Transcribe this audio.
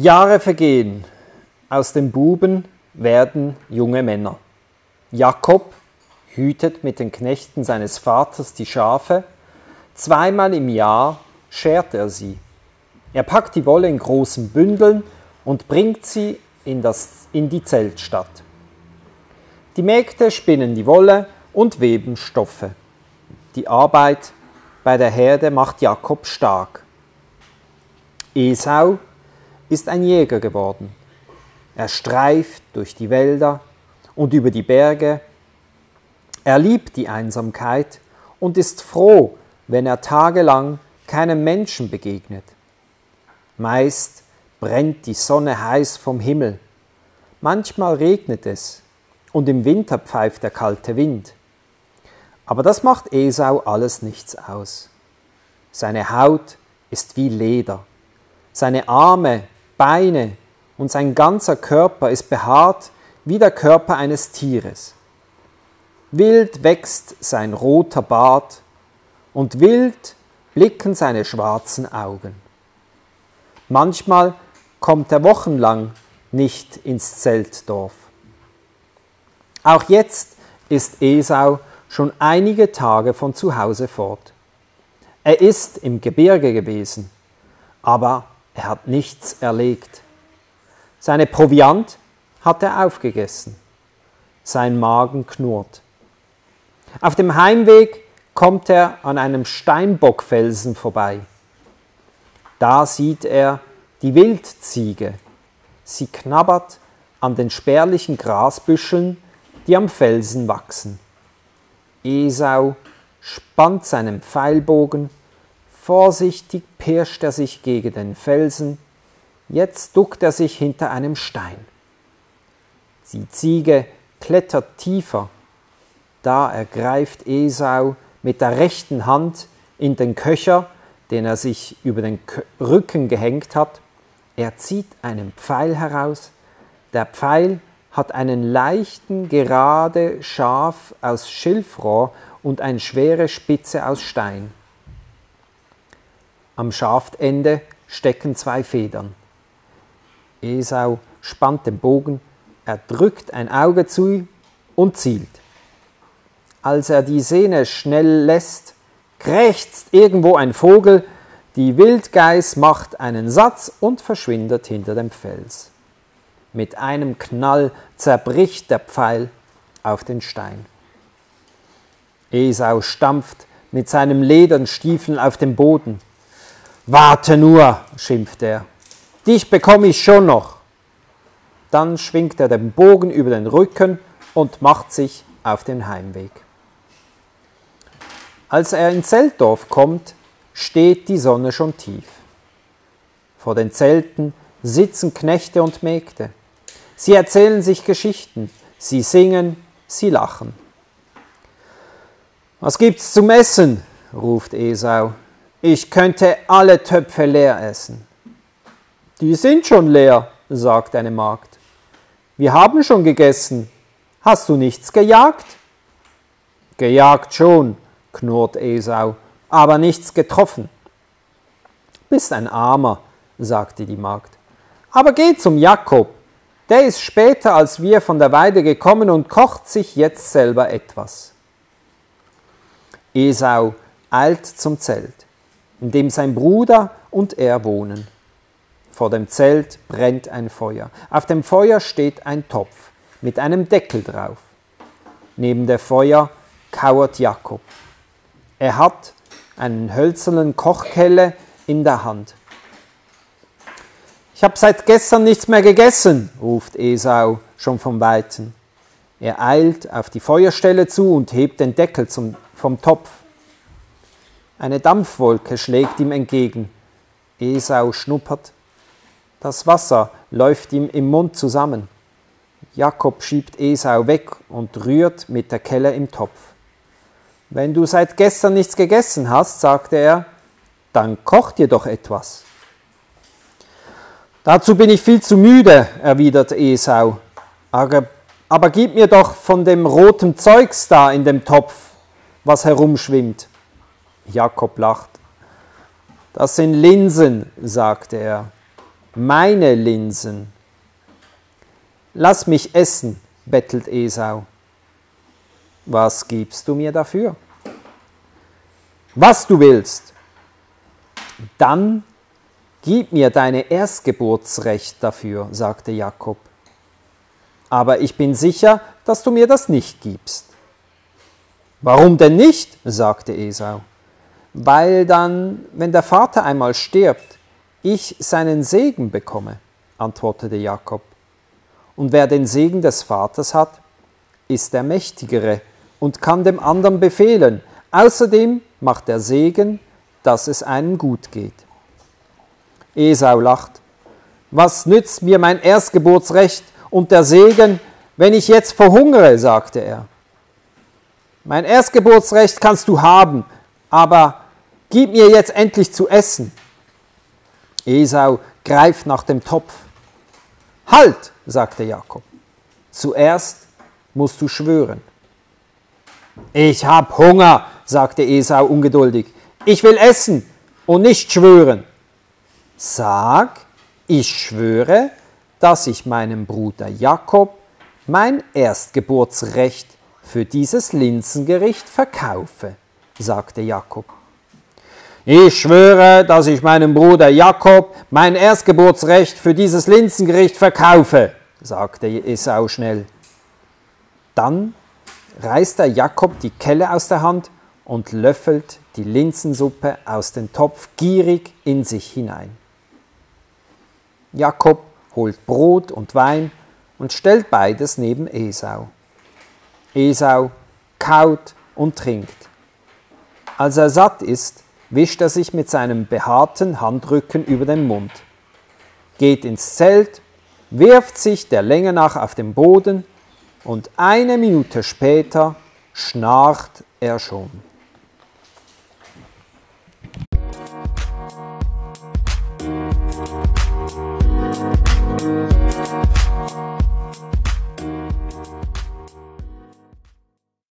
Jahre vergehen, aus den Buben werden junge Männer. Jakob hütet mit den Knechten seines Vaters die Schafe, zweimal im Jahr schert er sie. Er packt die Wolle in großen Bündeln und bringt sie in, das, in die Zeltstadt. Die Mägde spinnen die Wolle und weben Stoffe. Die Arbeit bei der Herde macht Jakob stark. Esau ist ein Jäger geworden. Er streift durch die Wälder und über die Berge. Er liebt die Einsamkeit und ist froh, wenn er tagelang keinem Menschen begegnet. Meist brennt die Sonne heiß vom Himmel. Manchmal regnet es und im Winter pfeift der kalte Wind. Aber das macht Esau alles nichts aus. Seine Haut ist wie Leder. Seine Arme Beine und sein ganzer Körper ist behaart wie der Körper eines Tieres. Wild wächst sein roter Bart und wild blicken seine schwarzen Augen. Manchmal kommt er wochenlang nicht ins Zeltdorf. Auch jetzt ist Esau schon einige Tage von zu Hause fort. Er ist im Gebirge gewesen, aber er hat nichts erlegt. Seine Proviant hat er aufgegessen. Sein Magen knurrt. Auf dem Heimweg kommt er an einem Steinbockfelsen vorbei. Da sieht er die Wildziege. Sie knabbert an den spärlichen Grasbüscheln, die am Felsen wachsen. Esau spannt seinen Pfeilbogen Vorsichtig pirscht er sich gegen den Felsen, jetzt duckt er sich hinter einem Stein. Die Ziege klettert tiefer, da ergreift Esau mit der rechten Hand in den Köcher, den er sich über den Rücken gehängt hat. Er zieht einen Pfeil heraus. Der Pfeil hat einen leichten, gerade Schaf aus Schilfrohr und eine schwere Spitze aus Stein. Am Schaftende stecken zwei Federn. Esau spannt den Bogen, er drückt ein Auge zu und zielt. Als er die Sehne schnell lässt, krächzt irgendwo ein Vogel, die Wildgeiß macht einen Satz und verschwindet hinter dem Fels. Mit einem Knall zerbricht der Pfeil auf den Stein. Esau stampft mit seinem Ledernstiefeln auf den Boden. Warte nur, schimpft er. Dich bekomme ich schon noch. Dann schwingt er den Bogen über den Rücken und macht sich auf den Heimweg. Als er in Zeltdorf kommt, steht die Sonne schon tief. Vor den Zelten sitzen Knechte und Mägde. Sie erzählen sich Geschichten, sie singen, sie lachen. Was gibt's zum Essen? ruft Esau. Ich könnte alle Töpfe leer essen. Die sind schon leer, sagt eine Magd. Wir haben schon gegessen. Hast du nichts gejagt? Gejagt schon, knurrt Esau, aber nichts getroffen. Bist ein Armer, sagte die Magd. Aber geh zum Jakob. Der ist später als wir von der Weide gekommen und kocht sich jetzt selber etwas. Esau eilt zum Zelt in dem sein Bruder und er wohnen. Vor dem Zelt brennt ein Feuer. Auf dem Feuer steht ein Topf mit einem Deckel drauf. Neben der Feuer kauert Jakob. Er hat einen hölzernen Kochkelle in der Hand. Ich habe seit gestern nichts mehr gegessen, ruft Esau schon vom Weiten. Er eilt auf die Feuerstelle zu und hebt den Deckel zum, vom Topf. Eine Dampfwolke schlägt ihm entgegen. Esau schnuppert. Das Wasser läuft ihm im Mund zusammen. Jakob schiebt Esau weg und rührt mit der Kelle im Topf. Wenn du seit gestern nichts gegessen hast, sagte er, dann koch dir doch etwas. Dazu bin ich viel zu müde, erwidert Esau. Aber, aber gib mir doch von dem roten Zeugs da in dem Topf, was herumschwimmt. Jakob lacht. Das sind Linsen, sagte er. meine Linsen. Lass mich essen, bettelt Esau. Was gibst du mir dafür? Was du willst. Dann gib mir deine Erstgeburtsrecht dafür, sagte Jakob. Aber ich bin sicher, dass du mir das nicht gibst. Warum denn nicht? sagte Esau. Weil dann, wenn der Vater einmal stirbt, ich seinen Segen bekomme, antwortete Jakob. Und wer den Segen des Vaters hat, ist der Mächtigere und kann dem anderen befehlen. Außerdem macht der Segen, dass es einem gut geht. Esau lacht. Was nützt mir mein Erstgeburtsrecht und der Segen, wenn ich jetzt verhungere, sagte er. Mein Erstgeburtsrecht kannst du haben, aber gib mir jetzt endlich zu essen. Esau greift nach dem Topf. Halt, sagte Jakob. Zuerst musst du schwören. Ich hab Hunger, sagte Esau ungeduldig. Ich will essen und nicht schwören. Sag, ich schwöre, dass ich meinem Bruder Jakob mein Erstgeburtsrecht für dieses Linsengericht verkaufe, sagte Jakob. Ich schwöre, dass ich meinem Bruder Jakob mein Erstgeburtsrecht für dieses Linsengericht verkaufe, sagte Esau schnell. Dann reißt der Jakob die Kelle aus der Hand und löffelt die Linsensuppe aus dem Topf gierig in sich hinein. Jakob holt Brot und Wein und stellt beides neben Esau. Esau kaut und trinkt. Als er satt ist, wischt er sich mit seinem behaarten Handrücken über den Mund, geht ins Zelt, wirft sich der Länge nach auf den Boden und eine Minute später schnarcht er schon. Musik